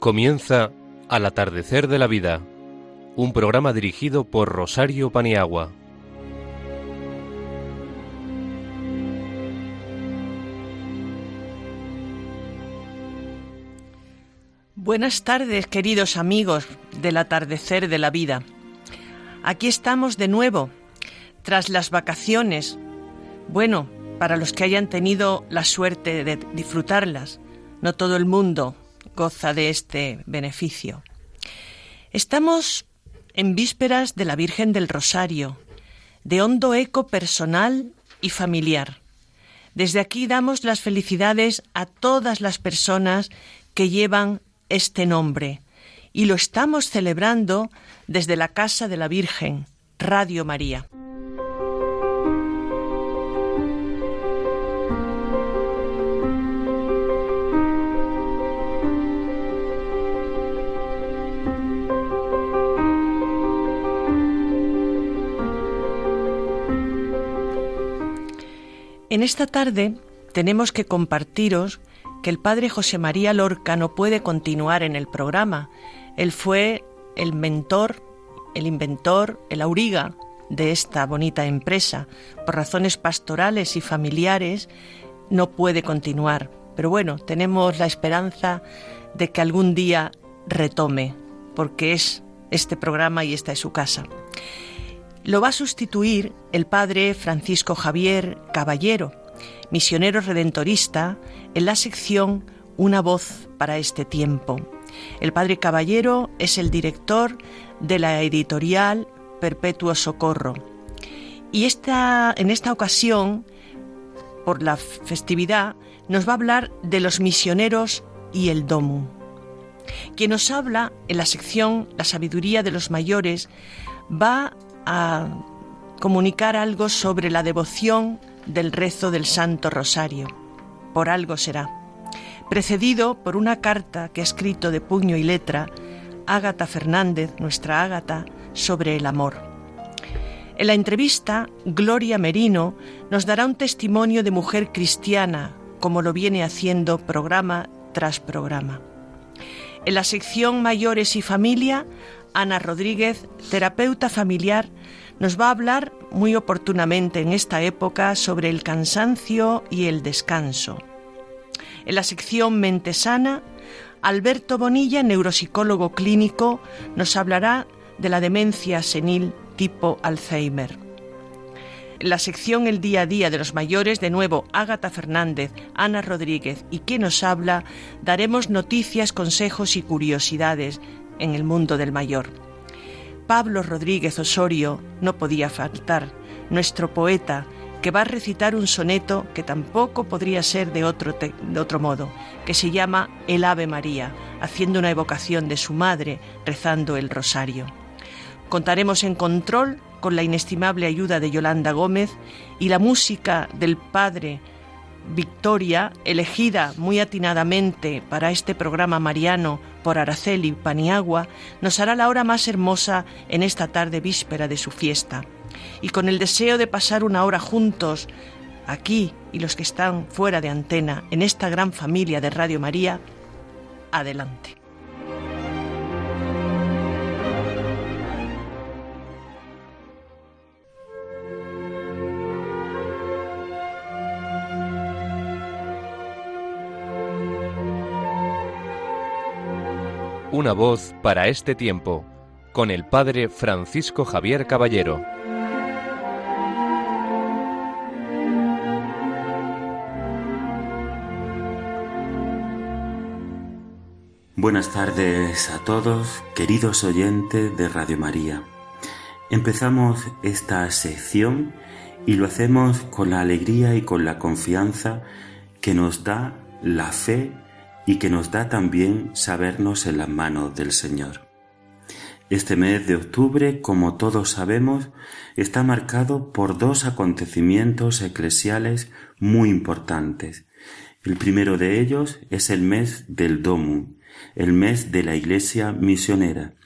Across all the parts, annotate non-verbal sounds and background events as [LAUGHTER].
Comienza Al atardecer de la vida, un programa dirigido por Rosario Paniagua. Buenas tardes, queridos amigos del atardecer de la vida. Aquí estamos de nuevo, tras las vacaciones. Bueno, para los que hayan tenido la suerte de disfrutarlas, no todo el mundo goza de este beneficio. Estamos en vísperas de la Virgen del Rosario, de hondo eco personal y familiar. Desde aquí damos las felicidades a todas las personas que llevan este nombre y lo estamos celebrando desde la Casa de la Virgen, Radio María. En esta tarde tenemos que compartiros que el padre José María Lorca no puede continuar en el programa. Él fue el mentor, el inventor, el auriga de esta bonita empresa. Por razones pastorales y familiares no puede continuar. Pero bueno, tenemos la esperanza de que algún día retome, porque es este programa y esta es su casa. Lo va a sustituir el padre Francisco Javier Caballero, misionero redentorista, en la sección Una voz para este tiempo. El padre Caballero es el director de la editorial Perpetuo Socorro. Y esta, en esta ocasión, por la festividad, nos va a hablar de los misioneros y el domu. Quien nos habla en la sección La sabiduría de los mayores va a comunicar algo sobre la devoción del rezo del Santo Rosario. Por algo será. Precedido por una carta que ha escrito de puño y letra Ágata Fernández, nuestra Ágata, sobre el amor. En la entrevista, Gloria Merino nos dará un testimonio de mujer cristiana, como lo viene haciendo programa tras programa. En la sección Mayores y Familia, Ana Rodríguez, terapeuta familiar, nos va a hablar muy oportunamente en esta época sobre el cansancio y el descanso. En la sección Mente Sana, Alberto Bonilla, neuropsicólogo clínico, nos hablará de la demencia senil tipo Alzheimer. En la sección El día a día de los mayores, de nuevo Ágata Fernández, Ana Rodríguez y quien nos habla, daremos noticias, consejos y curiosidades en el mundo del mayor. Pablo Rodríguez Osorio no podía faltar, nuestro poeta, que va a recitar un soneto que tampoco podría ser de otro, de otro modo, que se llama El Ave María, haciendo una evocación de su madre rezando el rosario. Contaremos en control con la inestimable ayuda de Yolanda Gómez y la música del padre Victoria, elegida muy atinadamente para este programa mariano por Araceli Paniagua, nos hará la hora más hermosa en esta tarde víspera de su fiesta. Y con el deseo de pasar una hora juntos, aquí y los que están fuera de antena, en esta gran familia de Radio María, adelante. Una voz para este tiempo, con el Padre Francisco Javier Caballero. Buenas tardes a todos, queridos oyentes de Radio María. Empezamos esta sección y lo hacemos con la alegría y con la confianza que nos da la fe y que nos da también sabernos en las manos del Señor. Este mes de octubre, como todos sabemos, está marcado por dos acontecimientos eclesiales muy importantes. El primero de ellos es el mes del Domum, el mes de la Iglesia misionera,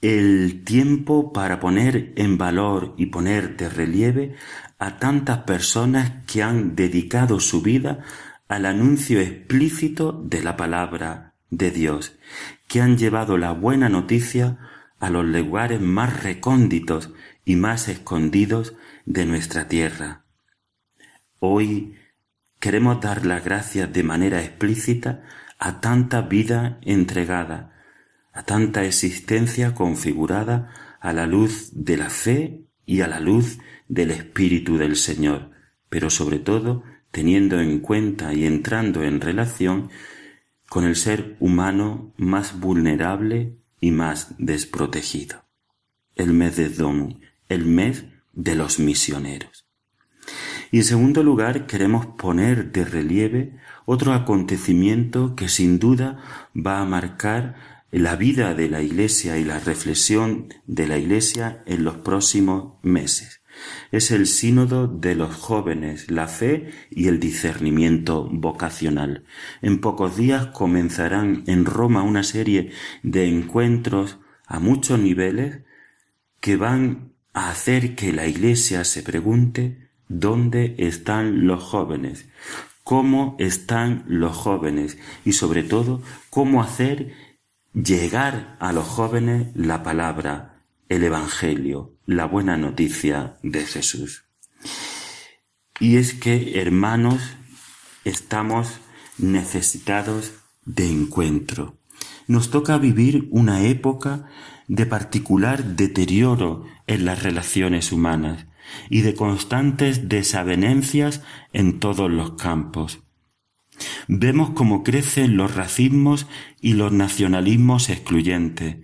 el tiempo para poner en valor y poner de relieve a tantas personas que han dedicado su vida al anuncio explícito de la palabra de Dios, que han llevado la buena noticia a los lugares más recónditos y más escondidos de nuestra tierra. Hoy queremos dar las gracias de manera explícita a tanta vida entregada, a tanta existencia configurada a la luz de la fe y a la luz del Espíritu del Señor, pero sobre todo teniendo en cuenta y entrando en relación con el ser humano más vulnerable y más desprotegido. El mes de Dom, el mes de los misioneros. Y en segundo lugar queremos poner de relieve otro acontecimiento que sin duda va a marcar la vida de la Iglesia y la reflexión de la Iglesia en los próximos meses. Es el sínodo de los jóvenes, la fe y el discernimiento vocacional. En pocos días comenzarán en Roma una serie de encuentros a muchos niveles que van a hacer que la Iglesia se pregunte dónde están los jóvenes, cómo están los jóvenes y sobre todo cómo hacer llegar a los jóvenes la palabra, el Evangelio, la buena noticia de Jesús. Y es que, hermanos, estamos necesitados de encuentro. Nos toca vivir una época de particular deterioro en las relaciones humanas y de constantes desavenencias en todos los campos. Vemos cómo crecen los racismos y los nacionalismos excluyentes,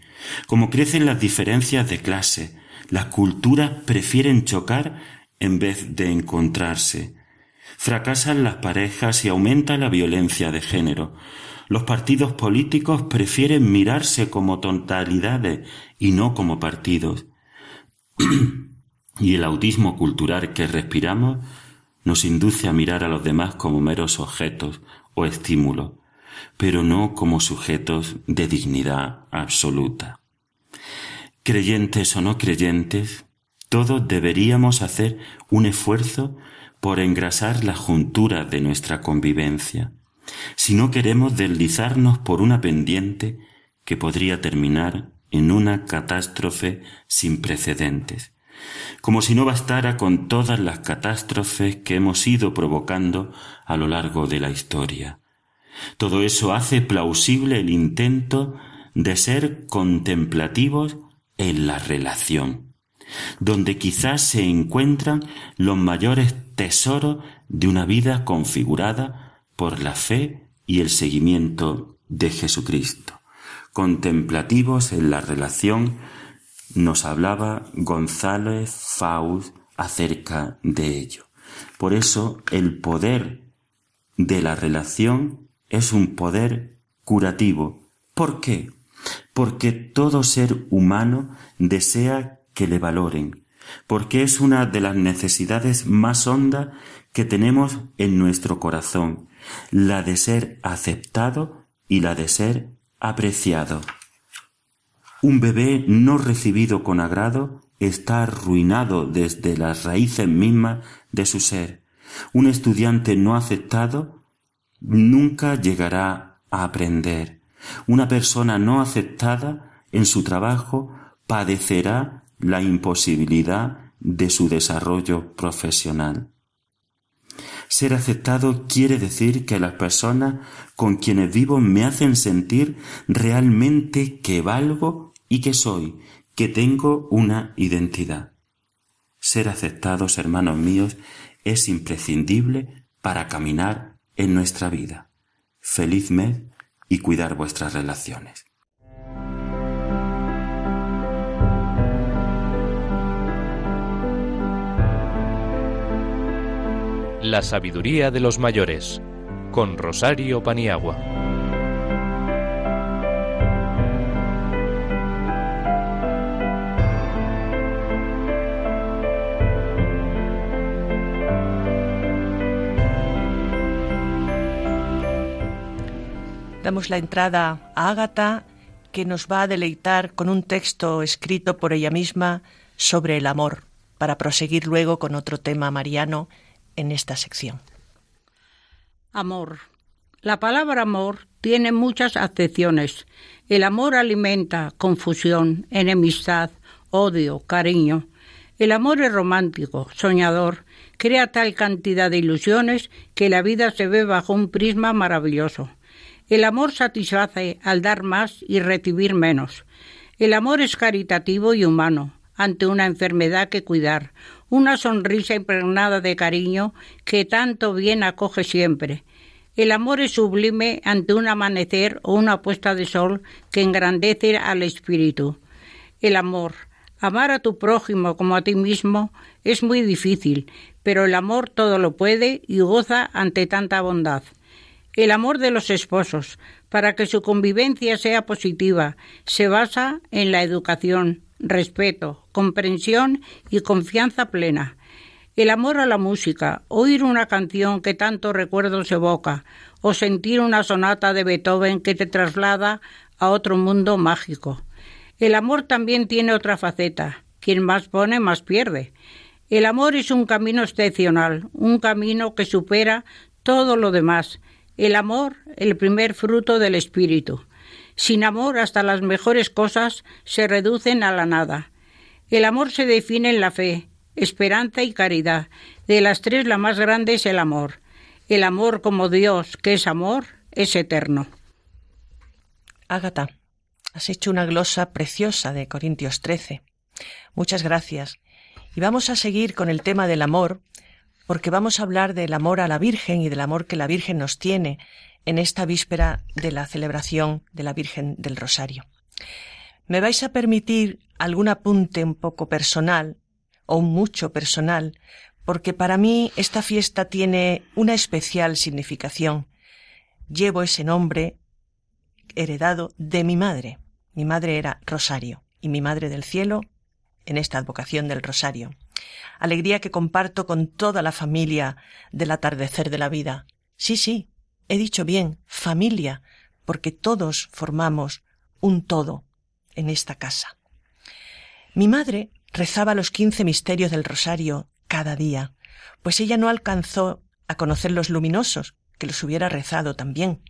cómo crecen las diferencias de clase. Las culturas prefieren chocar en vez de encontrarse. Fracasan las parejas y aumenta la violencia de género. Los partidos políticos prefieren mirarse como totalidades y no como partidos. [CLEARS THROAT] y el autismo cultural que respiramos nos induce a mirar a los demás como meros objetos o estímulos, pero no como sujetos de dignidad absoluta. Creyentes o no creyentes, todos deberíamos hacer un esfuerzo por engrasar la juntura de nuestra convivencia, si no queremos deslizarnos por una pendiente que podría terminar en una catástrofe sin precedentes como si no bastara con todas las catástrofes que hemos ido provocando a lo largo de la historia. Todo eso hace plausible el intento de ser contemplativos en la relación, donde quizás se encuentran los mayores tesoros de una vida configurada por la fe y el seguimiento de Jesucristo, contemplativos en la relación nos hablaba González Faust acerca de ello. Por eso el poder de la relación es un poder curativo. ¿Por qué? Porque todo ser humano desea que le valoren, porque es una de las necesidades más hondas que tenemos en nuestro corazón, la de ser aceptado y la de ser apreciado. Un bebé no recibido con agrado está arruinado desde las raíces mismas de su ser. Un estudiante no aceptado nunca llegará a aprender. Una persona no aceptada en su trabajo padecerá la imposibilidad de su desarrollo profesional. Ser aceptado quiere decir que las personas con quienes vivo me hacen sentir realmente que valgo y que soy, que tengo una identidad. Ser aceptados, hermanos míos, es imprescindible para caminar en nuestra vida. Feliz mes y cuidar vuestras relaciones. La sabiduría de los mayores con Rosario Paniagua. Damos la entrada a Ágata, que nos va a deleitar con un texto escrito por ella misma sobre el amor, para proseguir luego con otro tema mariano en esta sección. Amor. La palabra amor tiene muchas acepciones. El amor alimenta confusión, enemistad, odio, cariño. El amor es romántico, soñador, crea tal cantidad de ilusiones que la vida se ve bajo un prisma maravilloso. El amor satisface al dar más y recibir menos. El amor es caritativo y humano, ante una enfermedad que cuidar, una sonrisa impregnada de cariño que tanto bien acoge siempre. El amor es sublime ante un amanecer o una puesta de sol que engrandece al espíritu. El amor, amar a tu prójimo como a ti mismo, es muy difícil, pero el amor todo lo puede y goza ante tanta bondad. El amor de los esposos, para que su convivencia sea positiva, se basa en la educación, respeto, comprensión y confianza plena. El amor a la música, oír una canción que tanto recuerdos evoca, o sentir una sonata de Beethoven que te traslada a otro mundo mágico. El amor también tiene otra faceta. Quien más pone, más pierde. El amor es un camino excepcional, un camino que supera todo lo demás. El amor, el primer fruto del espíritu. Sin amor hasta las mejores cosas se reducen a la nada. El amor se define en la fe, esperanza y caridad. De las tres la más grande es el amor. El amor como Dios, que es amor, es eterno. Ágata, has hecho una glosa preciosa de Corintios 13. Muchas gracias. Y vamos a seguir con el tema del amor, porque vamos a hablar del amor a la Virgen y del amor que la Virgen nos tiene en esta víspera de la celebración de la Virgen del Rosario. Me vais a permitir algún apunte un poco personal o mucho personal, porque para mí esta fiesta tiene una especial significación. Llevo ese nombre heredado de mi madre. Mi madre era Rosario y mi madre del cielo en esta advocación del rosario. Alegría que comparto con toda la familia del atardecer de la vida. Sí, sí, he dicho bien, familia, porque todos formamos un todo en esta casa. Mi madre rezaba los quince misterios del rosario cada día, pues ella no alcanzó a conocer los luminosos, que los hubiera rezado también.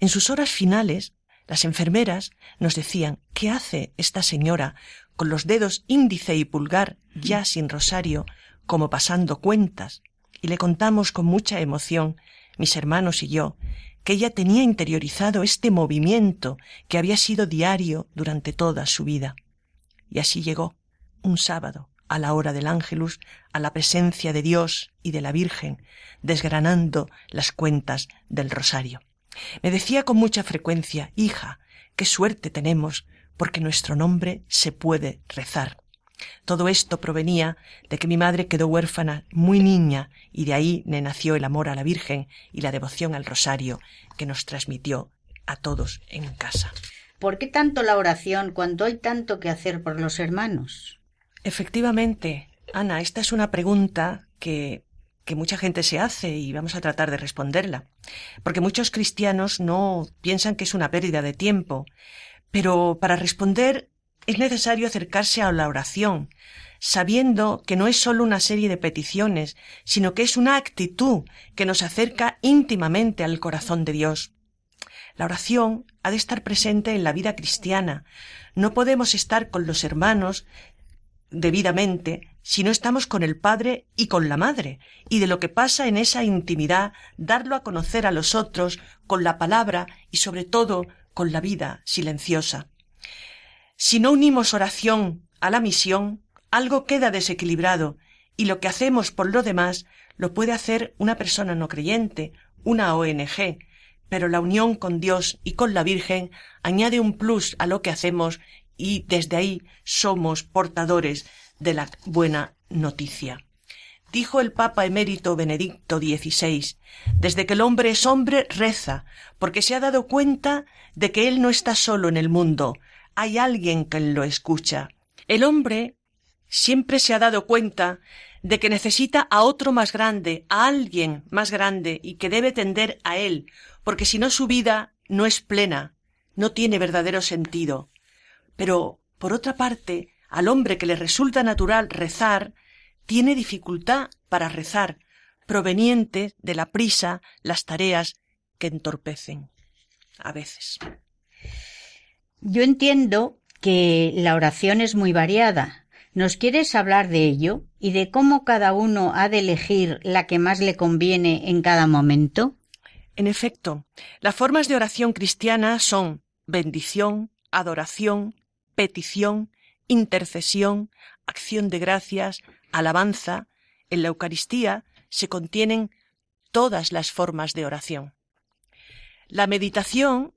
En sus horas finales, las enfermeras nos decían ¿Qué hace esta señora con los dedos índice y pulgar ya sin rosario, como pasando cuentas, y le contamos con mucha emoción, mis hermanos y yo, que ella tenía interiorizado este movimiento que había sido diario durante toda su vida. Y así llegó, un sábado, a la hora del ángelus, a la presencia de Dios y de la Virgen, desgranando las cuentas del rosario. Me decía con mucha frecuencia, hija, qué suerte tenemos porque nuestro nombre se puede rezar. Todo esto provenía de que mi madre quedó huérfana muy niña y de ahí me nació el amor a la Virgen y la devoción al rosario que nos transmitió a todos en casa. ¿Por qué tanto la oración cuando hay tanto que hacer por los hermanos? Efectivamente, Ana, esta es una pregunta que, que mucha gente se hace y vamos a tratar de responderla. Porque muchos cristianos no piensan que es una pérdida de tiempo, pero para responder es necesario acercarse a la oración, sabiendo que no es sólo una serie de peticiones, sino que es una actitud que nos acerca íntimamente al corazón de Dios. La oración ha de estar presente en la vida cristiana. No podemos estar con los hermanos debidamente si no estamos con el Padre y con la Madre, y de lo que pasa en esa intimidad, darlo a conocer a los otros con la palabra y sobre todo con la vida silenciosa. Si no unimos oración a la misión, algo queda desequilibrado y lo que hacemos por lo demás lo puede hacer una persona no creyente, una ONG, pero la unión con Dios y con la Virgen añade un plus a lo que hacemos y desde ahí somos portadores de la buena noticia. Dijo el Papa emérito Benedicto XVI, desde que el hombre es hombre reza, porque se ha dado cuenta de que él no está solo en el mundo, hay alguien que lo escucha. El hombre siempre se ha dado cuenta de que necesita a otro más grande, a alguien más grande y que debe tender a él, porque si no su vida no es plena, no tiene verdadero sentido. Pero, por otra parte, al hombre que le resulta natural rezar, tiene dificultad para rezar, proveniente de la prisa, las tareas que entorpecen. a veces. Yo entiendo que la oración es muy variada. ¿Nos quieres hablar de ello y de cómo cada uno ha de elegir la que más le conviene en cada momento? En efecto, las formas de oración cristiana son bendición, adoración, petición, intercesión, acción de gracias, alabanza. En la Eucaristía se contienen todas las formas de oración. La meditación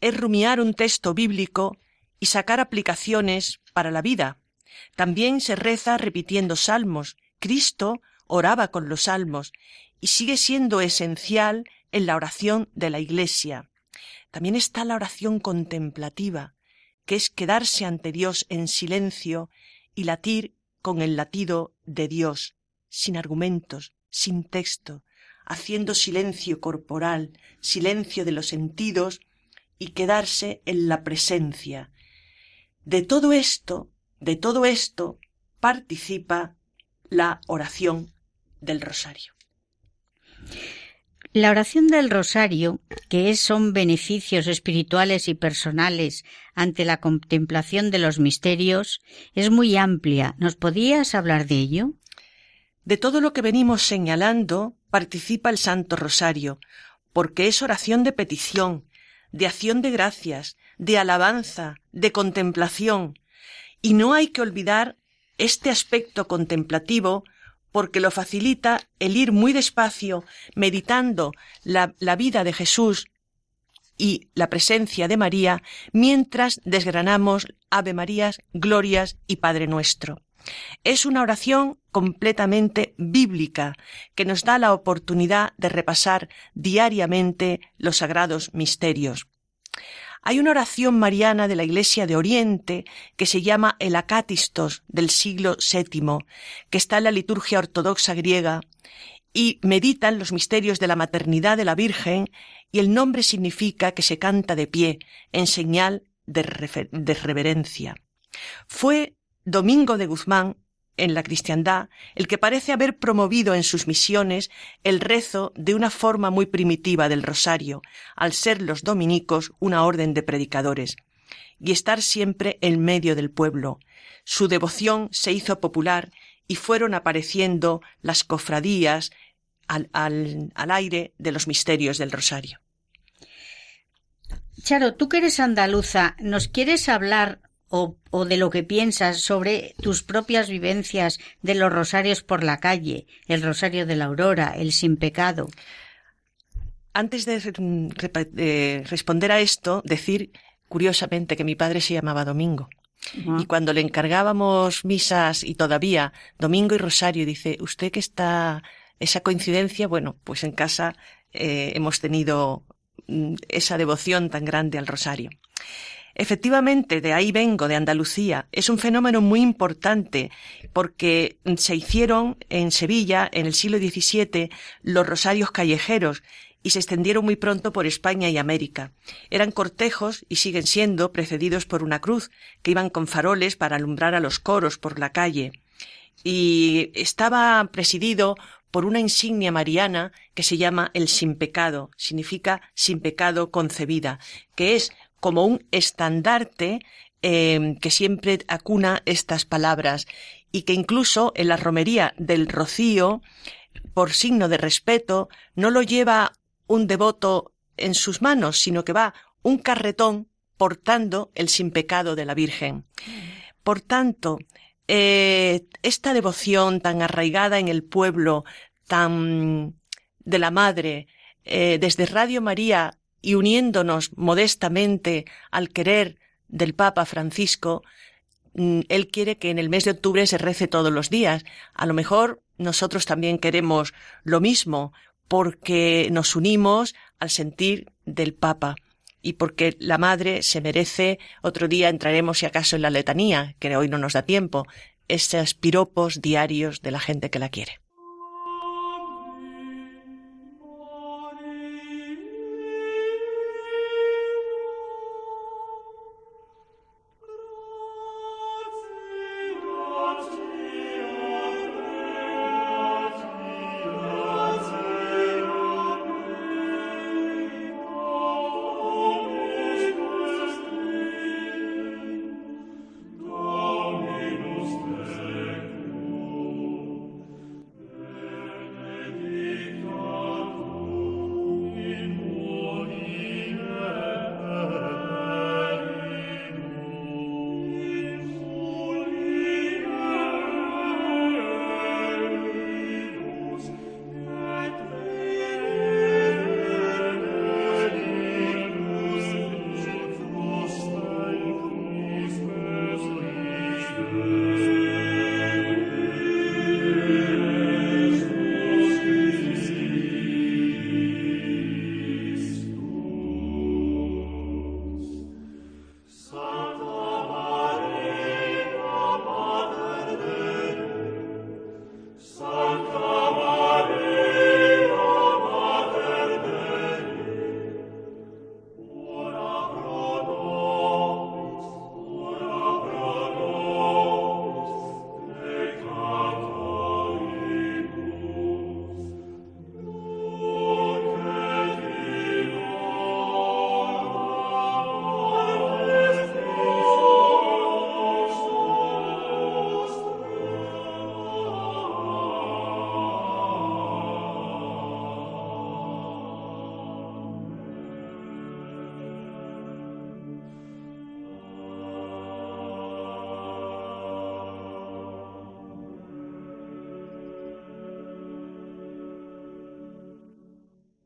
es rumiar un texto bíblico y sacar aplicaciones para la vida. También se reza repitiendo salmos. Cristo oraba con los salmos y sigue siendo esencial en la oración de la Iglesia. También está la oración contemplativa, que es quedarse ante Dios en silencio y latir con el latido de Dios, sin argumentos, sin texto, haciendo silencio corporal, silencio de los sentidos y quedarse en la presencia. De todo esto, de todo esto participa la oración del rosario. La oración del rosario, que son beneficios espirituales y personales ante la contemplación de los misterios, es muy amplia. ¿Nos podías hablar de ello? De todo lo que venimos señalando participa el Santo Rosario, porque es oración de petición, de acción de gracias, de alabanza, de contemplación, y no hay que olvidar este aspecto contemplativo porque lo facilita el ir muy despacio, meditando la, vida de Jesús y la presencia de María, mientras desgranamos Ave Marías, Glorias y Padre Nuestro. Es una oración completamente bíblica que nos da la oportunidad de repasar diariamente los sagrados misterios. Hay una oración mariana de la Iglesia de Oriente que se llama el Acatistos del siglo VII, que está en la liturgia ortodoxa griega y meditan los misterios de la maternidad de la Virgen y el nombre significa que se canta de pie en señal de reverencia. Fue Domingo de Guzmán en la cristiandad el que parece haber promovido en sus misiones el rezo de una forma muy primitiva del rosario, al ser los dominicos una orden de predicadores, y estar siempre en medio del pueblo. Su devoción se hizo popular y fueron apareciendo las cofradías al, al, aire de los misterios del rosario. Charo, tú que eres andaluza, ¿nos quieres hablar o, o, de lo que piensas sobre tus propias vivencias de los rosarios por la calle, el rosario de la aurora, el sin pecado. Antes de, de responder a esto, decir curiosamente que mi padre se llamaba Domingo. Uh -huh. Y cuando le encargábamos misas y todavía Domingo y Rosario, dice, usted que está esa coincidencia, bueno, pues en casa eh, hemos tenido mm, esa devoción tan grande al Rosario. Efectivamente, de ahí vengo, de Andalucía. Es un fenómeno muy importante porque se hicieron en Sevilla, en el siglo XVII, los rosarios callejeros y se extendieron muy pronto por España y América. Eran cortejos y siguen siendo precedidos por una cruz que iban con faroles para alumbrar a los coros por la calle. Y estaba presidido por una insignia mariana que se llama el sin pecado, significa sin pecado concebida, que es como un estandarte eh, que siempre acuna estas palabras y que incluso en la romería del rocío, por signo de respeto, no lo lleva un devoto en sus manos, sino que va un carretón portando el sin pecado de la Virgen. Por tanto, eh, esta devoción tan arraigada en el pueblo, tan de la Madre, eh, desde Radio María y uniéndonos modestamente al querer del Papa Francisco, mm, él quiere que en el mes de octubre se rece todos los días. A lo mejor nosotros también queremos lo mismo, porque nos unimos al sentir del Papa y porque la Madre se merece, otro día entraremos si acaso en la letanía, que hoy no nos da tiempo, esos piropos diarios de la gente que la quiere.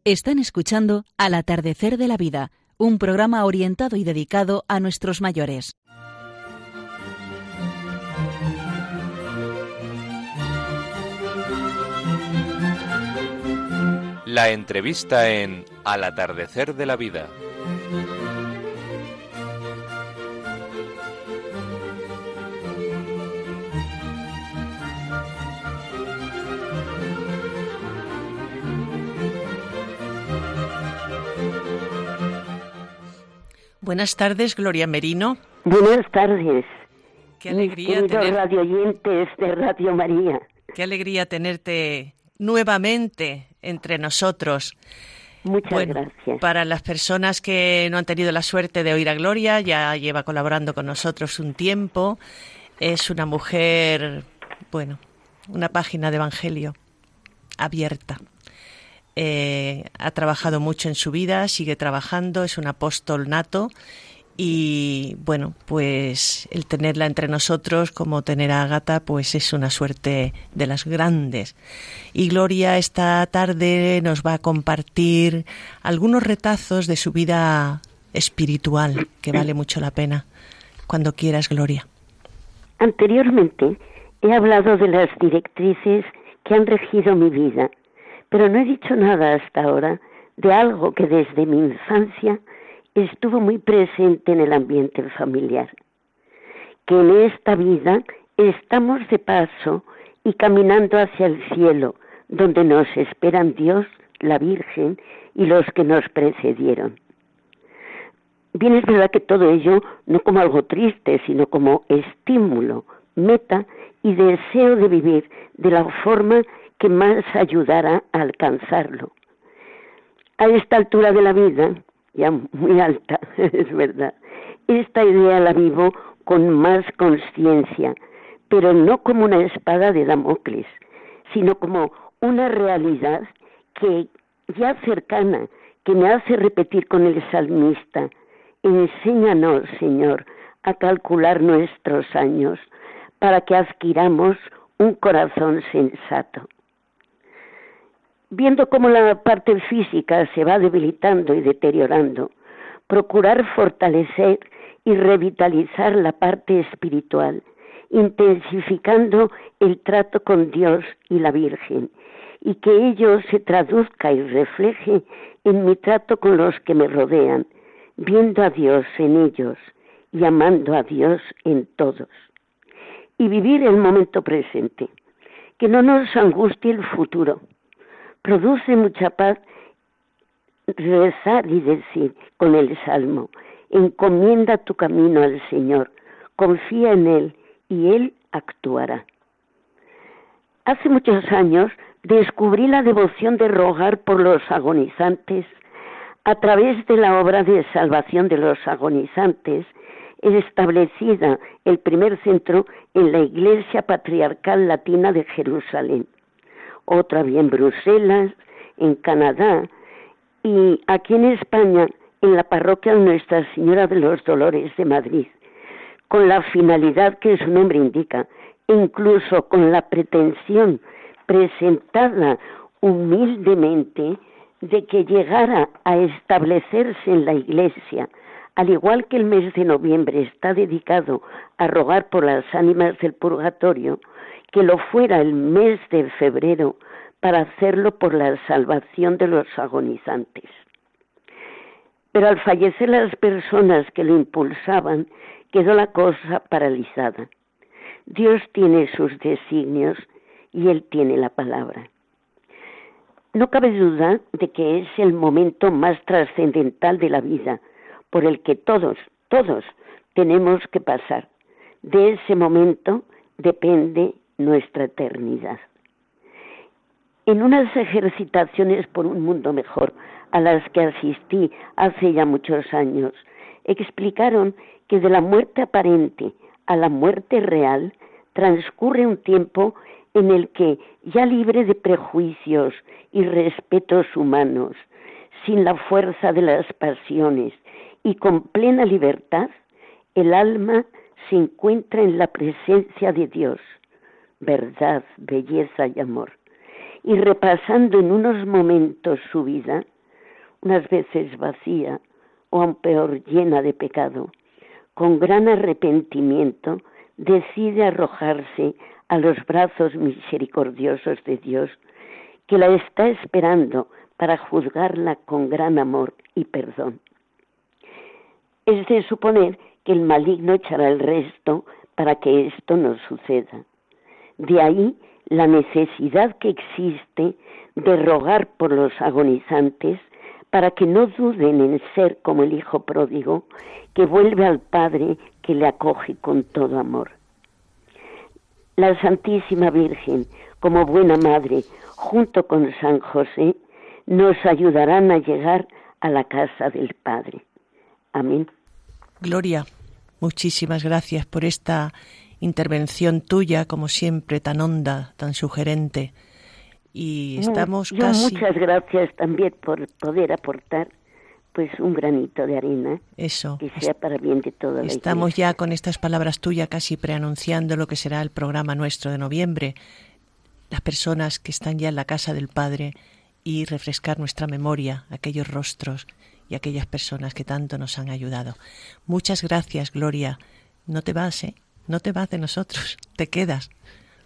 Están escuchando Al atardecer de la vida, un programa orientado y dedicado a nuestros mayores. La entrevista en Al atardecer de la vida. Buenas tardes, Gloria Merino. Buenas tardes. Qué alegría tener... radio oyentes de Radio María. Qué alegría tenerte nuevamente entre nosotros. Muchas gracias. Para las personas que no han tenido la suerte de oír a Gloria, ya lleva colaborando con nosotros un tiempo. Es una mujer, bueno, una página de Evangelio abierta. Eh, ha trabajado mucho en su vida, sigue trabajando, es un apóstol nato y bueno, pues el tenerla entre nosotros como tener a Agata pues es una suerte de las grandes. Y Gloria esta tarde nos va a compartir algunos retazos de su vida espiritual que vale mucho la pena. Cuando quieras, Gloria. Anteriormente he hablado de las directrices que han regido mi vida pero no he dicho nada hasta ahora de algo que desde mi infancia estuvo muy presente en el ambiente familiar, que en esta vida estamos de paso y caminando hacia el cielo, donde nos esperan Dios, la Virgen y los que nos precedieron. Bien es verdad que todo ello no como algo triste, sino como estímulo, meta y deseo de vivir de la forma que más ayudara a alcanzarlo. A esta altura de la vida, ya muy alta, [LAUGHS] es verdad, esta idea la vivo con más conciencia, pero no como una espada de Damocles, sino como una realidad que ya cercana, que me hace repetir con el salmista, enséñanos, Señor, a calcular nuestros años, para que adquiramos un corazón sensato viendo cómo la parte física se va debilitando y deteriorando, procurar fortalecer y revitalizar la parte espiritual, intensificando el trato con Dios y la Virgen, y que ello se traduzca y refleje en mi trato con los que me rodean, viendo a Dios en ellos y amando a Dios en todos. Y vivir el momento presente, que no nos angustie el futuro, produce mucha paz rezar y decir con el salmo, encomienda tu camino al Señor, confía en Él y Él actuará. Hace muchos años descubrí la devoción de rogar por los agonizantes. A través de la obra de salvación de los agonizantes, establecida el primer centro en la Iglesia Patriarcal Latina de Jerusalén otra bien en Bruselas, en Canadá y aquí en España en la parroquia Nuestra Señora de los Dolores de Madrid, con la finalidad que su nombre indica, incluso con la pretensión presentada humildemente de que llegara a establecerse en la Iglesia, al igual que el mes de noviembre está dedicado a rogar por las ánimas del purgatorio, que lo fuera el mes de febrero para hacerlo por la salvación de los agonizantes. Pero al fallecer las personas que lo impulsaban, quedó la cosa paralizada. Dios tiene sus designios y Él tiene la palabra. No cabe duda de que es el momento más trascendental de la vida, por el que todos, todos tenemos que pasar. De ese momento depende nuestra eternidad. En unas ejercitaciones por un mundo mejor a las que asistí hace ya muchos años, explicaron que de la muerte aparente a la muerte real transcurre un tiempo en el que, ya libre de prejuicios y respetos humanos, sin la fuerza de las pasiones y con plena libertad, el alma se encuentra en la presencia de Dios, verdad, belleza y amor. Y repasando en unos momentos su vida, unas veces vacía o aún peor llena de pecado, con gran arrepentimiento decide arrojarse a los brazos misericordiosos de Dios, que la está esperando para juzgarla con gran amor y perdón. Es de suponer que el maligno echará el resto para que esto no suceda. De ahí la necesidad que existe de rogar por los agonizantes para que no duden en ser como el Hijo pródigo que vuelve al Padre que le acoge con todo amor. La Santísima Virgen, como buena madre, junto con San José, nos ayudarán a llegar a la casa del Padre. Amén. Gloria, muchísimas gracias por esta intervención tuya, como siempre, tan honda, tan sugerente. Y estamos casi... Muchas gracias también por poder aportar pues un granito de arena Eso. que sea para bien de toda la Estamos ya con estas palabras tuyas casi preanunciando lo que será el programa nuestro de noviembre. Las personas que están ya en la casa del Padre y refrescar nuestra memoria, aquellos rostros y aquellas personas que tanto nos han ayudado. Muchas gracias, Gloria. No te vas, ¿eh? No te vas de nosotros, [LAUGHS] te quedas.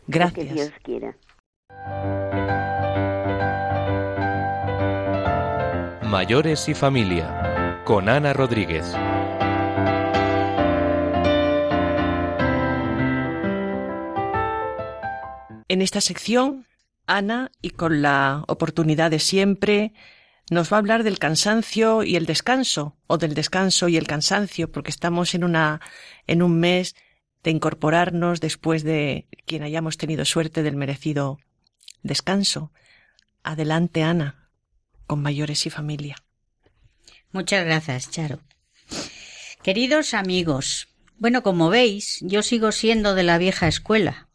Gracias. Que Dios quiera. Mayores y familia, con Ana Rodríguez. En esta sección, Ana, y con la oportunidad de siempre, nos va a hablar del cansancio y el descanso, o del descanso y el cansancio, porque estamos en una, en un mes de incorporarnos después de quien hayamos tenido suerte del merecido descanso. Adelante, Ana, con mayores y familia. Muchas gracias, Charo. Queridos amigos, bueno, como veis, yo sigo siendo de la vieja escuela,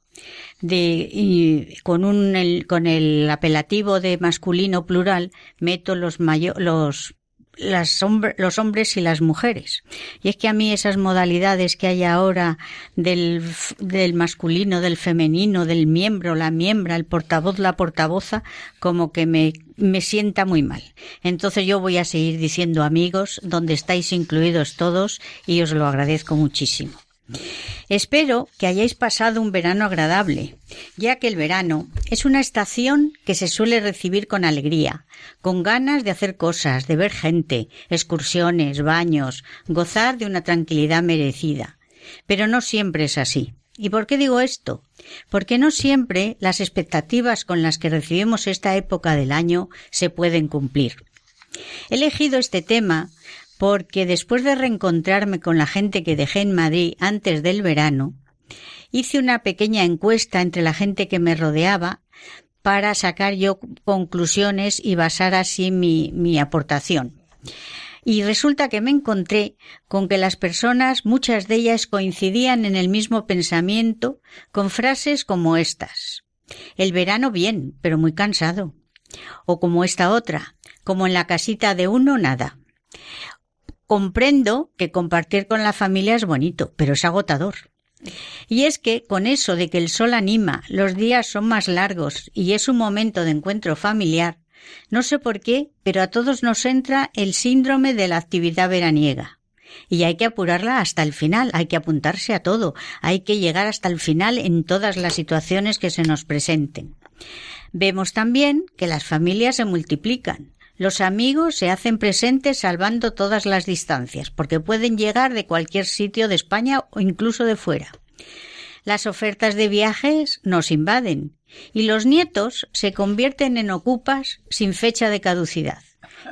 de, y con, un, el, con el apelativo de masculino plural meto los, mayo, los las los hombres y las mujeres. Y es que a mí esas modalidades que hay ahora del, del masculino, del femenino, del miembro, la miembra, el portavoz, la portavoza, como que me, me sienta muy mal. Entonces yo voy a seguir diciendo amigos, donde estáis incluidos todos, y os lo agradezco muchísimo. Espero que hayáis pasado un verano agradable, ya que el verano es una estación que se suele recibir con alegría, con ganas de hacer cosas, de ver gente, excursiones, baños, gozar de una tranquilidad merecida. Pero no siempre es así. ¿Y por qué digo esto? Porque no siempre las expectativas con las que recibimos esta época del año se pueden cumplir. He elegido este tema porque después de reencontrarme con la gente que dejé en Madrid antes del verano, hice una pequeña encuesta entre la gente que me rodeaba para sacar yo conclusiones y basar así mi, mi aportación. Y resulta que me encontré con que las personas, muchas de ellas coincidían en el mismo pensamiento, con frases como estas. El verano bien, pero muy cansado. O como esta otra, como en la casita de uno nada. Comprendo que compartir con la familia es bonito, pero es agotador. Y es que con eso de que el sol anima, los días son más largos y es un momento de encuentro familiar, no sé por qué, pero a todos nos entra el síndrome de la actividad veraniega. Y hay que apurarla hasta el final, hay que apuntarse a todo, hay que llegar hasta el final en todas las situaciones que se nos presenten. Vemos también que las familias se multiplican, los amigos se hacen presentes salvando todas las distancias, porque pueden llegar de cualquier sitio de España o incluso de fuera. Las ofertas de viajes nos invaden y los nietos se convierten en ocupas sin fecha de caducidad.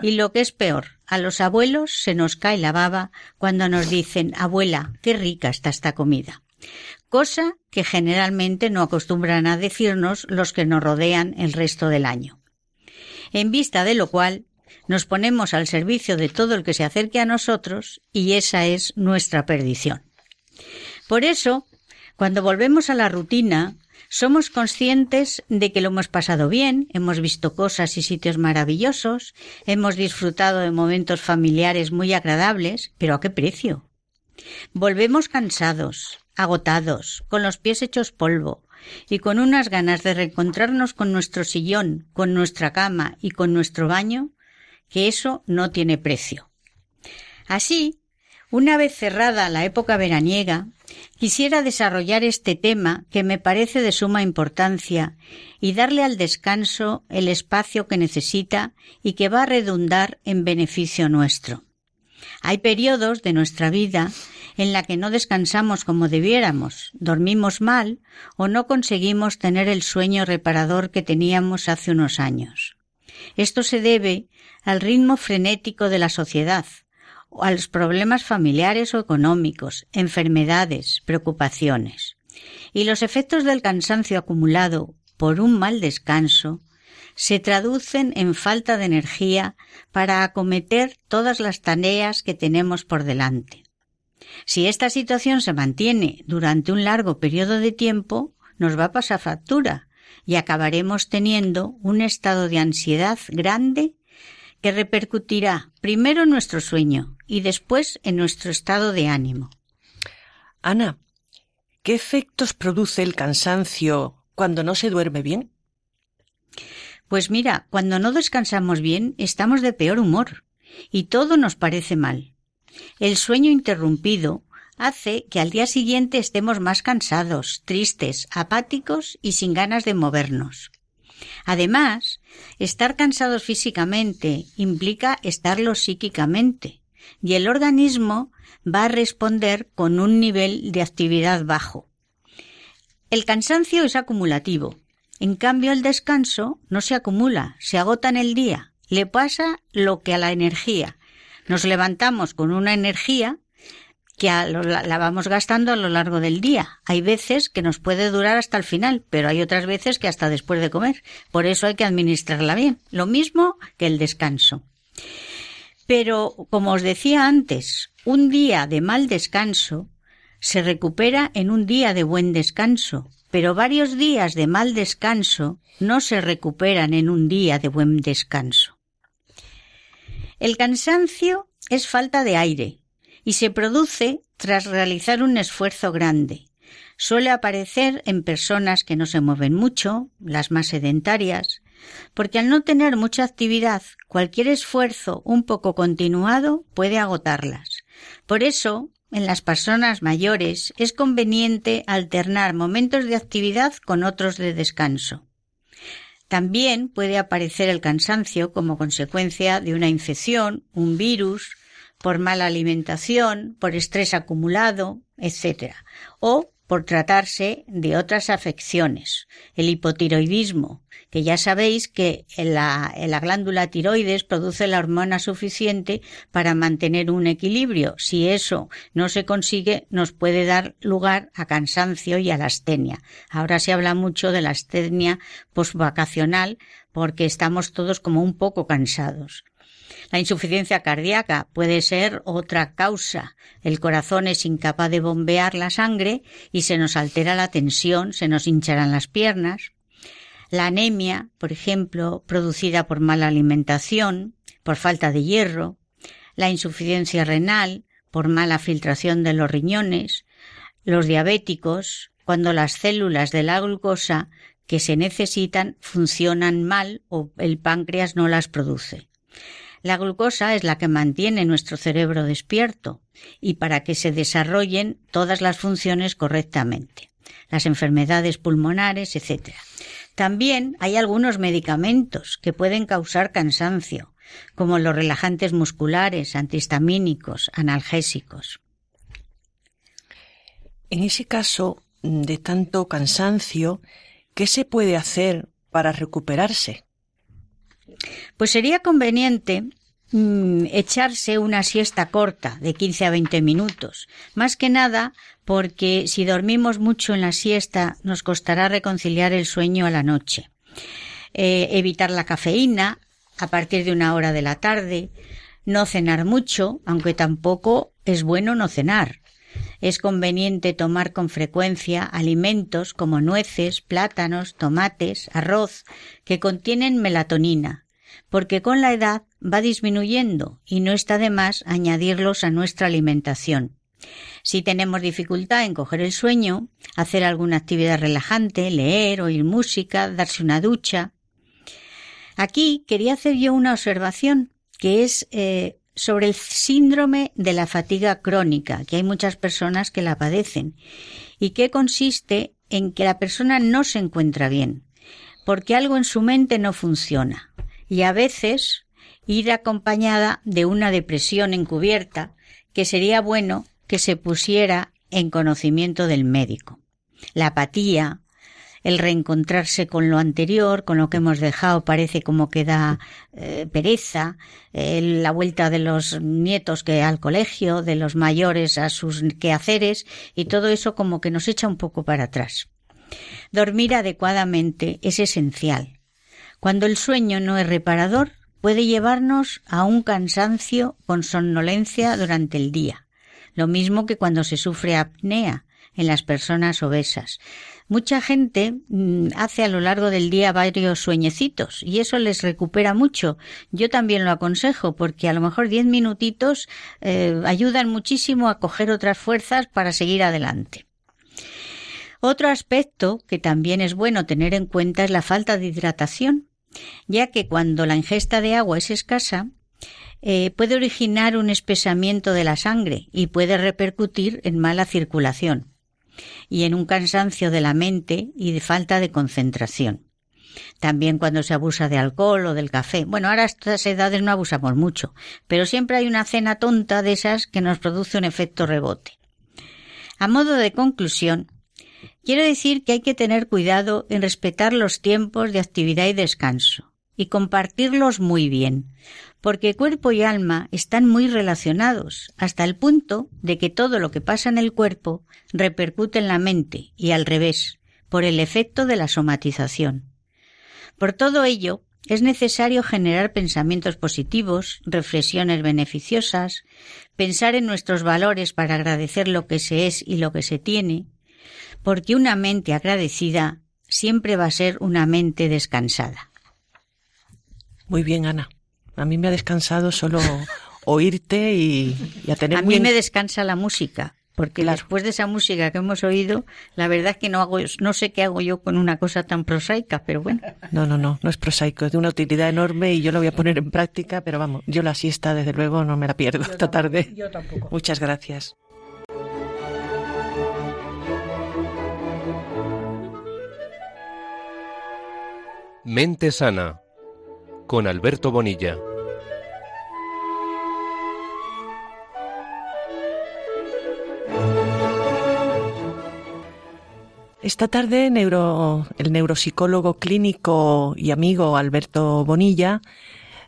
Y lo que es peor, a los abuelos se nos cae la baba cuando nos dicen abuela, qué rica está esta comida. Cosa que generalmente no acostumbran a decirnos los que nos rodean el resto del año en vista de lo cual nos ponemos al servicio de todo el que se acerque a nosotros y esa es nuestra perdición. Por eso, cuando volvemos a la rutina, somos conscientes de que lo hemos pasado bien, hemos visto cosas y sitios maravillosos, hemos disfrutado de momentos familiares muy agradables, pero ¿a qué precio? Volvemos cansados, agotados, con los pies hechos polvo, y con unas ganas de reencontrarnos con nuestro sillón, con nuestra cama y con nuestro baño, que eso no tiene precio. Así, una vez cerrada la época veraniega, quisiera desarrollar este tema que me parece de suma importancia y darle al descanso el espacio que necesita y que va a redundar en beneficio nuestro. Hay periodos de nuestra vida en la que no descansamos como debiéramos, dormimos mal o no conseguimos tener el sueño reparador que teníamos hace unos años. Esto se debe al ritmo frenético de la sociedad, o a los problemas familiares o económicos, enfermedades, preocupaciones. Y los efectos del cansancio acumulado por un mal descanso se traducen en falta de energía para acometer todas las tareas que tenemos por delante. Si esta situación se mantiene durante un largo periodo de tiempo, nos va a pasar factura y acabaremos teniendo un estado de ansiedad grande que repercutirá primero en nuestro sueño y después en nuestro estado de ánimo. Ana, ¿qué efectos produce el cansancio cuando no se duerme bien? Pues mira, cuando no descansamos bien estamos de peor humor y todo nos parece mal. El sueño interrumpido hace que al día siguiente estemos más cansados, tristes, apáticos y sin ganas de movernos. Además, estar cansados físicamente implica estarlo psíquicamente, y el organismo va a responder con un nivel de actividad bajo. El cansancio es acumulativo, en cambio, el descanso no se acumula, se agota en el día. Le pasa lo que a la energía. Nos levantamos con una energía que la vamos gastando a lo largo del día. Hay veces que nos puede durar hasta el final, pero hay otras veces que hasta después de comer. Por eso hay que administrarla bien. Lo mismo que el descanso. Pero, como os decía antes, un día de mal descanso se recupera en un día de buen descanso pero varios días de mal descanso no se recuperan en un día de buen descanso. El cansancio es falta de aire y se produce tras realizar un esfuerzo grande. Suele aparecer en personas que no se mueven mucho, las más sedentarias, porque al no tener mucha actividad, cualquier esfuerzo un poco continuado puede agotarlas. Por eso, en las personas mayores es conveniente alternar momentos de actividad con otros de descanso. También puede aparecer el cansancio como consecuencia de una infección, un virus, por mala alimentación, por estrés acumulado, etc. o por tratarse de otras afecciones, el hipotiroidismo, que ya sabéis que la, la, glándula tiroides produce la hormona suficiente para mantener un equilibrio. Si eso no se consigue, nos puede dar lugar a cansancio y a la astenia. Ahora se habla mucho de la astenia postvacacional porque estamos todos como un poco cansados. La insuficiencia cardíaca puede ser otra causa. El corazón es incapaz de bombear la sangre y se nos altera la tensión, se nos hincharán las piernas. La anemia, por ejemplo, producida por mala alimentación, por falta de hierro. La insuficiencia renal, por mala filtración de los riñones. Los diabéticos, cuando las células de la glucosa que se necesitan funcionan mal o el páncreas no las produce. La glucosa es la que mantiene nuestro cerebro despierto y para que se desarrollen todas las funciones correctamente, las enfermedades pulmonares, etc. También hay algunos medicamentos que pueden causar cansancio, como los relajantes musculares, antihistamínicos, analgésicos. En ese caso de tanto cansancio, ¿qué se puede hacer para recuperarse? Pues sería conveniente mm, echarse una siesta corta de 15 a 20 minutos. Más que nada porque si dormimos mucho en la siesta nos costará reconciliar el sueño a la noche. Eh, evitar la cafeína a partir de una hora de la tarde. No cenar mucho, aunque tampoco es bueno no cenar. Es conveniente tomar con frecuencia alimentos como nueces, plátanos, tomates, arroz, que contienen melatonina, porque con la edad va disminuyendo y no está de más añadirlos a nuestra alimentación. Si tenemos dificultad en coger el sueño, hacer alguna actividad relajante, leer, oír música, darse una ducha. Aquí quería hacer yo una observación que es eh, sobre el síndrome de la fatiga crónica, que hay muchas personas que la padecen, y que consiste en que la persona no se encuentra bien, porque algo en su mente no funciona, y a veces ir acompañada de una depresión encubierta, que sería bueno que se pusiera en conocimiento del médico. La apatía, el reencontrarse con lo anterior, con lo que hemos dejado, parece como que da eh, pereza, la vuelta de los nietos que al colegio, de los mayores a sus quehaceres, y todo eso como que nos echa un poco para atrás. Dormir adecuadamente es esencial. Cuando el sueño no es reparador, puede llevarnos a un cansancio con somnolencia durante el día, lo mismo que cuando se sufre apnea en las personas obesas. Mucha gente mm, hace a lo largo del día varios sueñecitos y eso les recupera mucho. Yo también lo aconsejo porque a lo mejor diez minutitos eh, ayudan muchísimo a coger otras fuerzas para seguir adelante. Otro aspecto que también es bueno tener en cuenta es la falta de hidratación, ya que cuando la ingesta de agua es escasa, eh, puede originar un espesamiento de la sangre y puede repercutir en mala circulación y en un cansancio de la mente y de falta de concentración. También cuando se abusa de alcohol o del café. Bueno, ahora a estas edades no abusamos mucho, pero siempre hay una cena tonta de esas que nos produce un efecto rebote. A modo de conclusión, quiero decir que hay que tener cuidado en respetar los tiempos de actividad y descanso, y compartirlos muy bien, porque cuerpo y alma están muy relacionados, hasta el punto de que todo lo que pasa en el cuerpo repercute en la mente y al revés, por el efecto de la somatización. Por todo ello, es necesario generar pensamientos positivos, reflexiones beneficiosas, pensar en nuestros valores para agradecer lo que se es y lo que se tiene, porque una mente agradecida siempre va a ser una mente descansada. Muy bien, Ana. A mí me ha descansado solo oírte y, a tener. A mí me descansa la música, porque después de esa música que hemos oído, la verdad es que no hago, no sé qué hago yo con una cosa tan prosaica, pero bueno. No, no, no, no es prosaico, es de una utilidad enorme y yo lo voy a poner en práctica, pero vamos, yo la siesta desde luego no me la pierdo esta tarde. Yo tampoco. Muchas gracias. Mente sana con Alberto Bonilla. Esta tarde el neuropsicólogo clínico y amigo Alberto Bonilla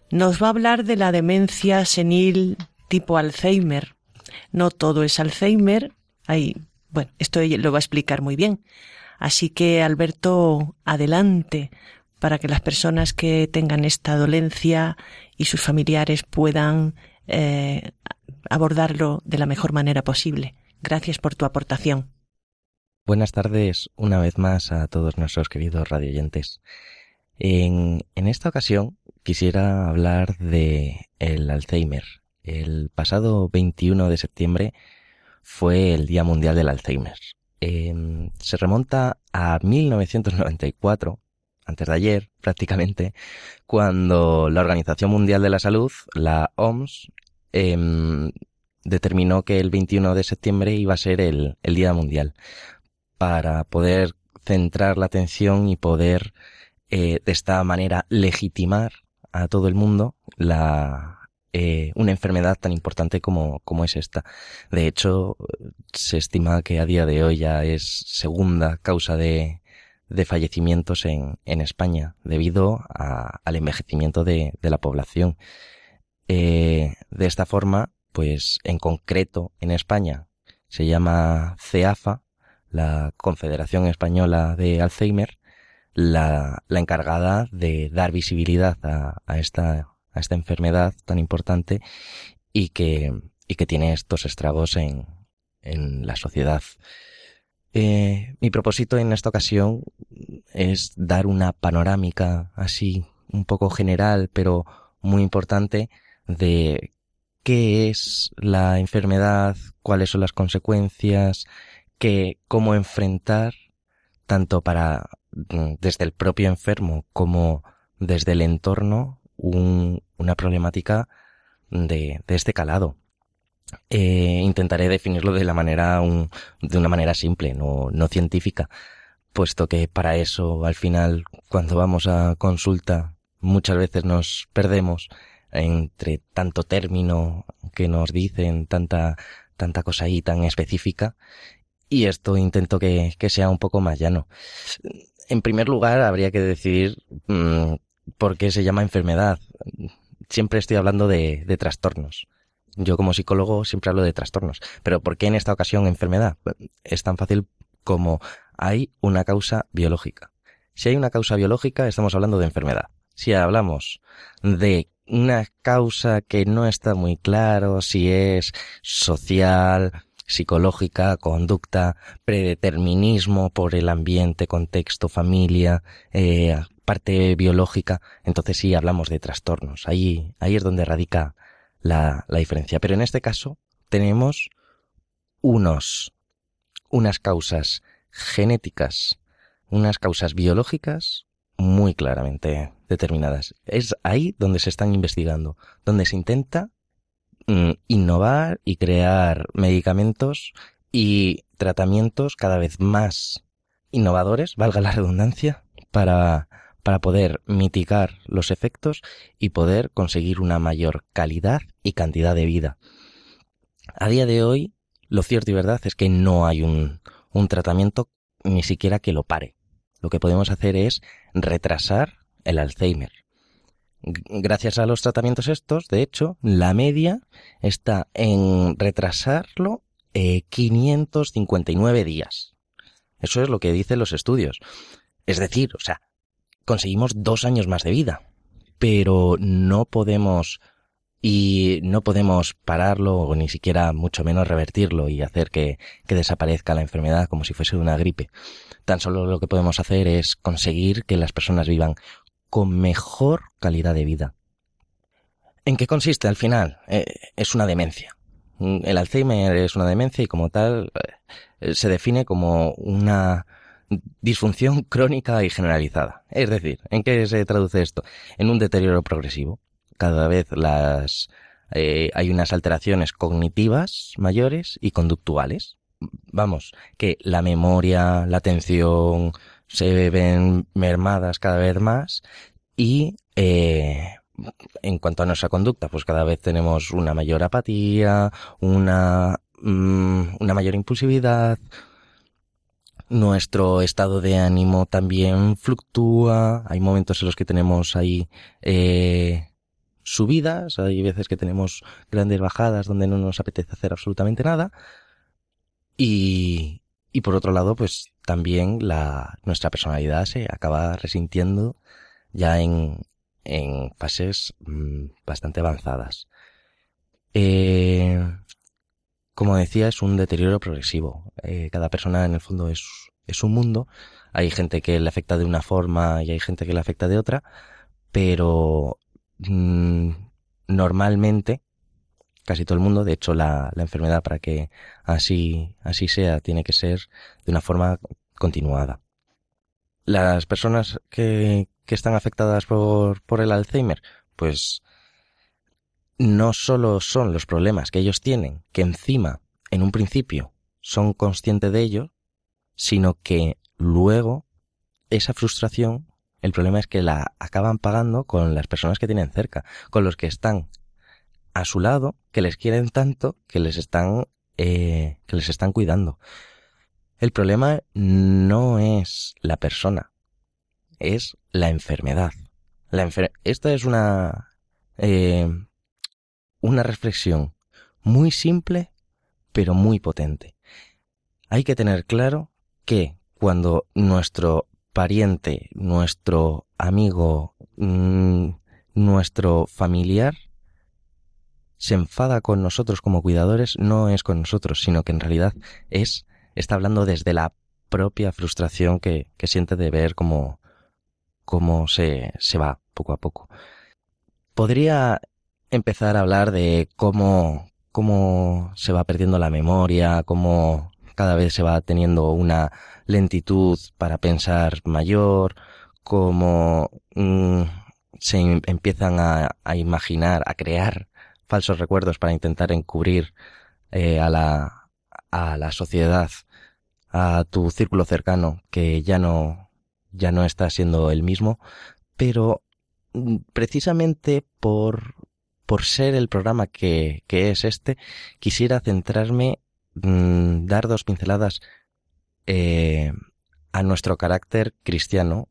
nos va a hablar de la demencia senil tipo Alzheimer. No todo es Alzheimer. Bueno, esto lo va a explicar muy bien. Así que Alberto, adelante para que las personas que tengan esta dolencia y sus familiares puedan eh, abordarlo de la mejor manera posible. Gracias por tu aportación. Buenas tardes una vez más a todos nuestros queridos radioyentes. En, en esta ocasión quisiera hablar de el Alzheimer. El pasado 21 de septiembre fue el Día Mundial del Alzheimer. Em, se remonta a 1994 antes de ayer [LAUGHS] prácticamente, cuando la Organización Mundial de la Salud, la OMS, em, determinó que el 21 de septiembre iba a ser el, Día Mundial, para poder centrar la atención y poder eh, de esta manera legitimar a todo el mundo la, eh, una enfermedad tan importante como, como es esta. De hecho, se estima que a día de hoy ya es segunda causa de, de fallecimientos en, en España debido al envejecimiento de, de la población. Eh, de esta forma, pues en concreto en España se llama CEAFA, la Confederación Española de Alzheimer, la, la encargada de dar visibilidad a, a, esta, a esta enfermedad tan importante y que, y que tiene estos estragos en, en la sociedad. Eh, mi propósito en esta ocasión es dar una panorámica así un poco general, pero muy importante de qué es la enfermedad, cuáles son las consecuencias, que, cómo enfrentar tanto para mm, desde el propio enfermo como desde el entorno una problemática de, este calado. Eh, intentaré definirlo de la manera de una manera simple, no, no científica, puesto que para eso al final cuando vamos a consulta muchas veces nos perdemos entre tanto término que nos dicen, tanta, tanta cosa ahí tan específica, y esto intento que, que sea un poco más llano. En primer lugar, habría que decidir mm, por qué se llama enfermedad. Siempre estoy hablando de, de trastornos. Yo como psicólogo siempre hablo de trastornos. Pero ¿por qué en esta ocasión enfermedad? Es tan fácil como hay una causa biológica. Si hay una causa biológica, estamos hablando de enfermedad. Si hablamos de una causa que no está muy claro si es social, psicológica, conducta, predeterminismo por el ambiente, contexto, familia, eh, parte biológica, entonces sí hablamos de trastornos. Ahí, ahí es donde radica la, la diferencia. Pero en este caso tenemos unos, unas causas genéticas, unas causas biológicas muy claramente determinadas. Es ahí donde se están investigando, donde se intenta mm, innovar y crear medicamentos y tratamientos cada vez más innovadores, valga la redundancia, para, para poder mitigar los efectos y poder conseguir una mayor calidad y cantidad de vida. A día de hoy, lo cierto y verdad es que no hay un, tratamiento ni siquiera que lo pare. Lo que podemos hacer es retrasar el Alzheimer. Gracias a los tratamientos estos, de hecho, la media está en retrasarlo 559 eh, días. Eso es lo que dicen los estudios. Es decir, o sea, conseguimos dos años más de vida, pero no podemos y no podemos pararlo o ni siquiera mucho menos revertirlo y hacer que, desaparezca la enfermedad como si fuese una gripe. Tan solo lo que podemos hacer es conseguir que las personas vivan con mejor calidad de vida. ¿En qué consiste al final? Eh, es una demencia. El Alzheimer es una demencia y como tal eh, se define como una disfunción crónica y generalizada. Es decir, ¿en qué se traduce esto? En un deterioro progresivo cada vez las eh, hay unas alteraciones cognitivas mayores y conductuales. Vamos, que la memoria, la atención se ven mermadas cada vez más y eh, en cuanto a nuestra conducta, pues cada vez tenemos una mayor apatía, una, mm, una mayor impulsividad, nuestro estado de ánimo también fluctúa, hay momentos en los que tenemos ahí eh, subidas, hay veces que tenemos grandes bajadas donde no nos apetece hacer absolutamente nada. Y, y por otro lado, pues también la, nuestra personalidad se acaba resintiendo ya en, en fases mm, bastante avanzadas. Eh, como decía, es un deterioro progresivo. Eh, cada persona en el fondo es, un mundo. Hay gente que le afecta de una forma y hay gente que le afecta de otra, pero Mm, normalmente, casi todo el mundo, de hecho la, la enfermedad para que así, así sea, tiene que ser de una forma continuada. Las personas que, que están afectadas por, por el Alzheimer, pues no solo son los problemas que ellos tienen, que encima, en un principio, son conscientes de ello, sino que luego esa frustración el problema es que la acaban pagando con las personas que tienen cerca, con los que están a su lado, que les quieren tanto, que les están, eh, que les están cuidando. El problema no es la persona, es la enfermedad. La Esta es una, eh, una reflexión muy simple, pero muy potente. Hay que tener claro que cuando nuestro pariente, nuestro amigo, mm, nuestro familiar, se enfada con nosotros como cuidadores, no es con nosotros, sino que en realidad es, está hablando desde la propia frustración que, que siente de ver cómo, cómo se, se va poco a poco. Podría empezar a hablar de cómo, cómo se va perdiendo la memoria, cómo cada vez se va teniendo una lentitud para pensar mayor, como mm, se em, empiezan a, imaginar, a crear falsos recuerdos para intentar encubrir eh, a, la, a la sociedad, a tu círculo cercano, que ya no, ya no está siendo el mismo, pero mm, precisamente por, por ser el programa que, es este, quisiera centrarme, mm, dar dos pinceladas eh, a nuestro carácter cristiano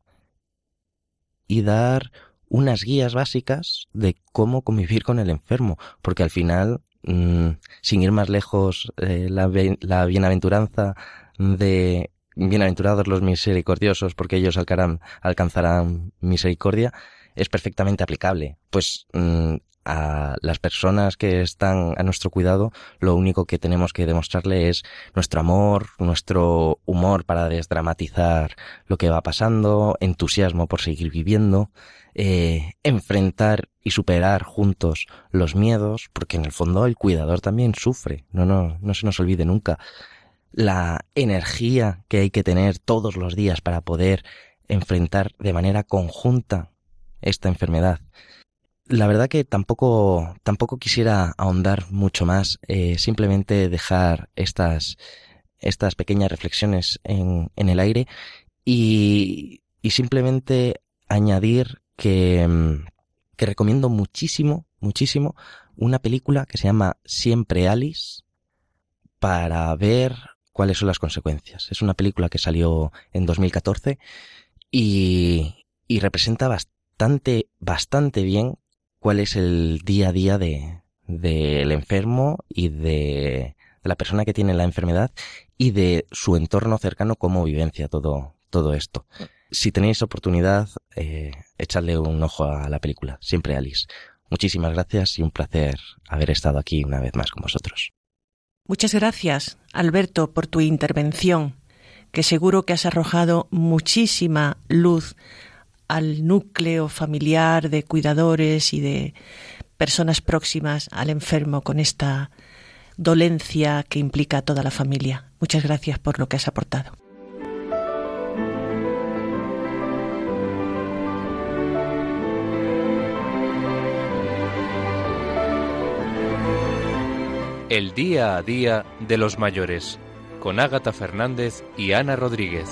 y dar unas guías básicas de cómo convivir con el enfermo, porque al final, mm, sin ir más lejos, eh, la, la, bienaventuranza de bienaventurados los misericordiosos, porque ellos alcanzarán misericordia, es perfectamente aplicable. Pues mm, a las personas que están a nuestro cuidado, lo único que tenemos que demostrarle es nuestro amor, nuestro humor para desdramatizar lo que va pasando, entusiasmo por seguir viviendo, eh, enfrentar y superar juntos los miedos, porque en el fondo el cuidador también sufre, no, no, no se nos olvide nunca. La energía que hay que tener todos los días para poder enfrentar de manera conjunta esta enfermedad la verdad que tampoco, tampoco quisiera ahondar mucho más, eh, simplemente dejar estas, estas pequeñas reflexiones en, en el aire y, y simplemente añadir que, mm, que recomiendo muchísimo, muchísimo una película que se llama Siempre Alice para ver cuáles son las consecuencias. Es una película que salió en 2014 y, y representa bastante, bastante bien cuál es el día a día de del enfermo y de, de, la persona que tiene la enfermedad y de su entorno cercano, cómo vivencia todo, todo esto. Si tenéis oportunidad, eh, echadle un ojo a la película. Siempre Alice. Muchísimas gracias y un placer haber estado aquí una vez más con vosotros. Muchas gracias, Alberto, por tu intervención, que seguro que has arrojado muchísima luz al núcleo familiar de cuidadores y de personas próximas al enfermo con esta dolencia que implica a toda la familia. Muchas gracias por lo que has aportado. El día a día de los mayores, con Ágata Fernández y Ana Rodríguez.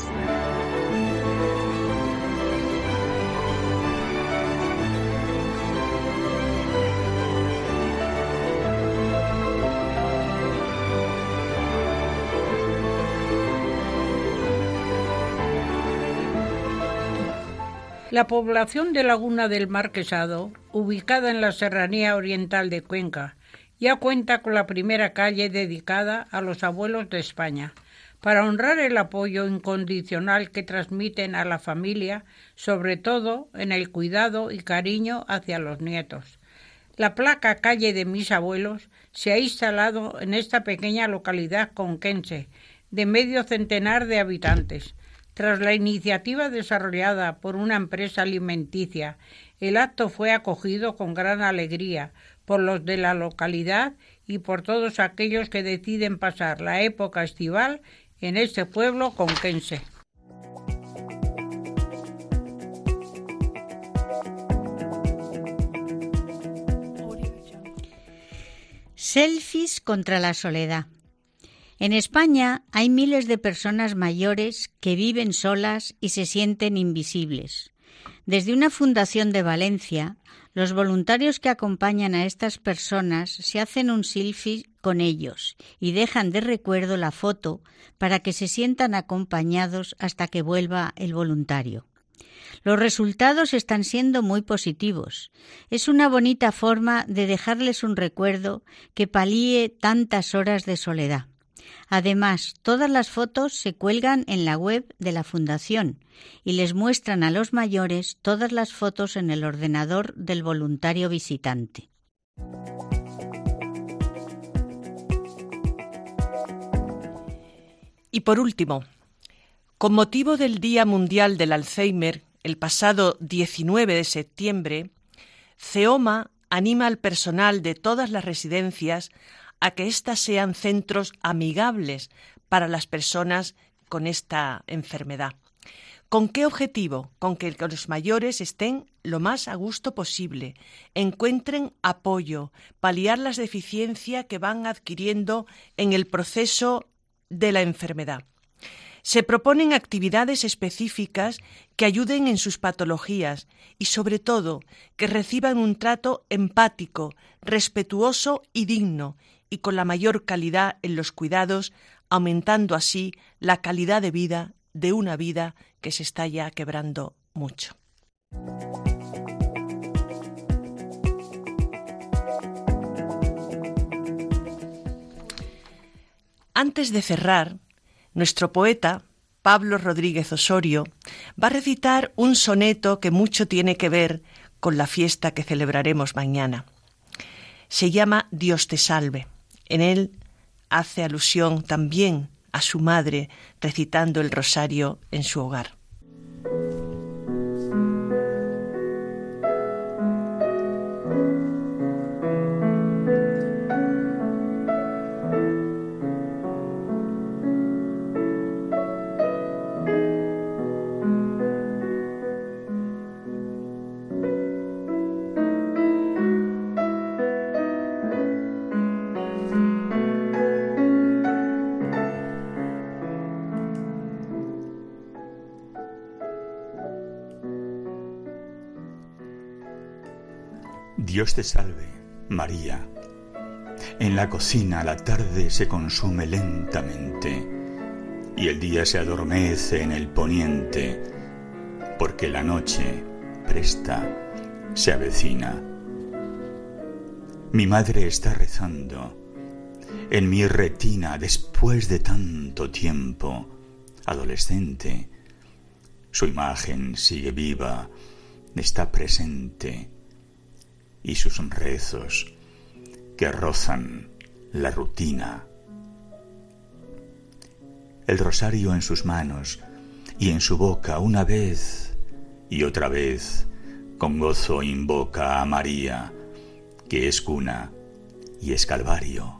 La población de Laguna del Marquesado, ubicada en la serranía oriental de Cuenca, ya cuenta con la primera calle dedicada a los abuelos de España, para honrar el apoyo incondicional que transmiten a la familia, sobre todo en el cuidado y cariño hacia los nietos. La placa Calle de mis abuelos se ha instalado en esta pequeña localidad conquense, de medio centenar de habitantes, tras la iniciativa desarrollada por una empresa alimenticia, el acto fue acogido con gran alegría por los de la localidad y por todos aquellos que deciden pasar la época estival en este pueblo conquense. Selfies contra la soledad. En España hay miles de personas mayores que viven solas y se sienten invisibles. Desde una fundación de Valencia, los voluntarios que acompañan a estas personas se hacen un selfie con ellos y dejan de recuerdo la foto para que se sientan acompañados hasta que vuelva el voluntario. Los resultados están siendo muy positivos. Es una bonita forma de dejarles un recuerdo que palíe tantas horas de soledad. Además, todas las fotos se cuelgan en la web de la Fundación y les muestran a los mayores todas las fotos en el ordenador del voluntario visitante. Y por último, con motivo del Día Mundial del Alzheimer, el pasado 19 de septiembre, CEOMA anima al personal de todas las residencias a que éstas sean centros amigables para las personas con esta enfermedad. ¿Con qué objetivo? Con que los mayores estén lo más a gusto posible, encuentren apoyo, paliar las deficiencias que van adquiriendo en el proceso de la enfermedad. Se proponen actividades específicas que ayuden en sus patologías y, sobre todo, que reciban un trato empático, respetuoso y digno, y con la mayor calidad en los cuidados, aumentando así la calidad de vida de una vida que se está ya quebrando mucho. Antes de cerrar, nuestro poeta, Pablo Rodríguez Osorio, va a recitar un soneto que mucho tiene que ver con la fiesta que celebraremos mañana. Se llama Dios te salve. En él hace alusión también a su madre recitando el rosario en su hogar. Dios te salve, María. En la cocina la tarde se consume lentamente y el día se adormece en el poniente, porque la noche presta se avecina. Mi madre está rezando en mi retina después de tanto tiempo, adolescente. Su imagen sigue viva, está presente y sus rezos que rozan la rutina. El rosario en sus manos y en su boca una vez y otra vez con gozo invoca a María, que es cuna y es calvario.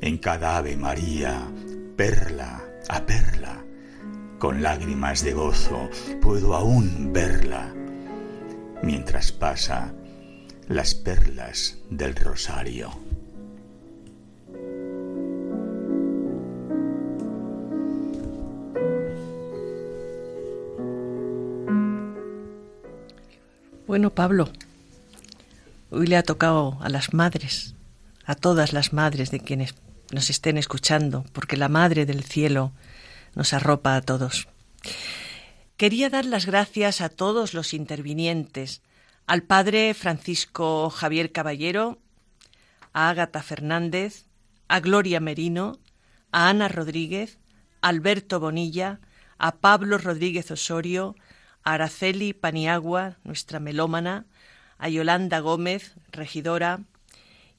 En cada ave María, perla a perla, con lágrimas de gozo puedo aún verla mientras pasa las perlas del rosario. Bueno, Pablo, hoy le ha tocado a las madres, a todas las madres de quienes nos estén escuchando, porque la Madre del Cielo nos arropa a todos. Quería dar las gracias a todos los intervinientes, al padre Francisco Javier Caballero, a Ágata Fernández, a Gloria Merino, a Ana Rodríguez, a Alberto Bonilla, a Pablo Rodríguez Osorio, a Araceli Paniagua, nuestra melómana, a Yolanda Gómez, regidora,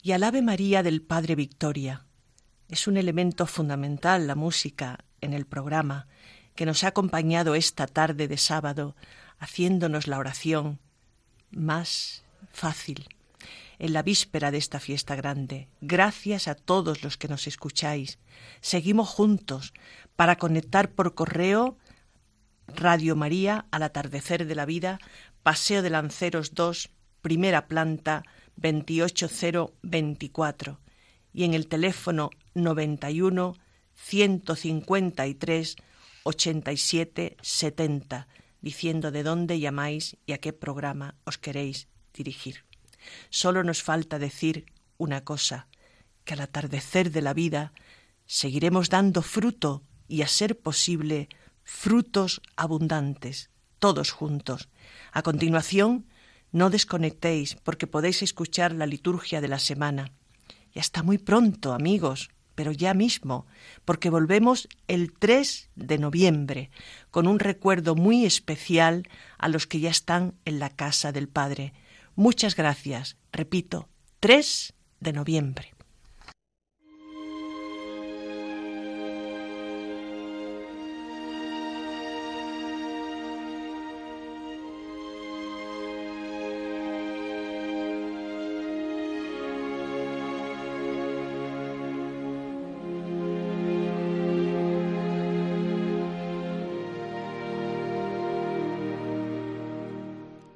y al Ave María del Padre Victoria. Es un elemento fundamental la música en el programa que nos ha acompañado esta tarde de sábado, haciéndonos la oración más fácil en la víspera de esta fiesta grande. Gracias a todos los que nos escucháis. Seguimos juntos para conectar por correo Radio María al atardecer de la vida, Paseo de Lanceros 2, primera planta 28024 y en el teléfono 91 153 87 70, diciendo de dónde llamáis y a qué programa os queréis dirigir. Solo nos falta decir una cosa, que al atardecer de la vida seguiremos dando fruto y a ser posible frutos abundantes, todos juntos. A continuación, no desconectéis porque podéis escuchar la liturgia de la semana. Y hasta muy pronto, amigos pero ya mismo, porque volvemos el 3 de noviembre, con un recuerdo muy especial a los que ya están en la casa del Padre. Muchas gracias, repito, 3 de noviembre.